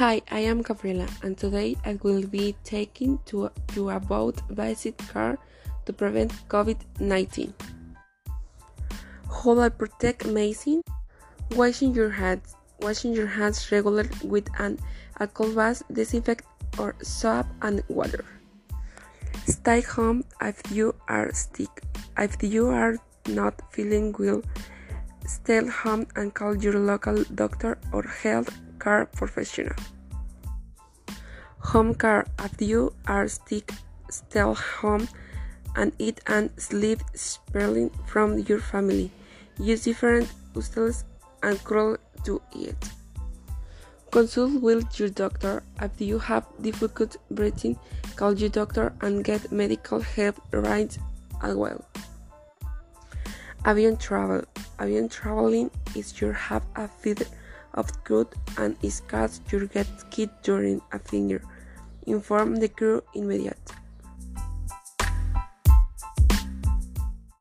Hi, I am Gabriela, and today I will be taking to you about basic care to prevent COVID-19. How I protect amazing? Washing your hands. Washing your hands regularly with an alcohol bath, disinfect or soap and water. Stay home if you are sick. If you are not feeling well, stay home and call your local doctor or health care professional. Home care if you are sick, stay home and eat and sleep separately from your family. Use different utensils and crawl to eat. Consult with your doctor if you have difficult breathing. Call your doctor and get medical help right away. Avion travel. Avion traveling is your have a feed of good and is cause you get kit during a finger. Inform the crew immediate.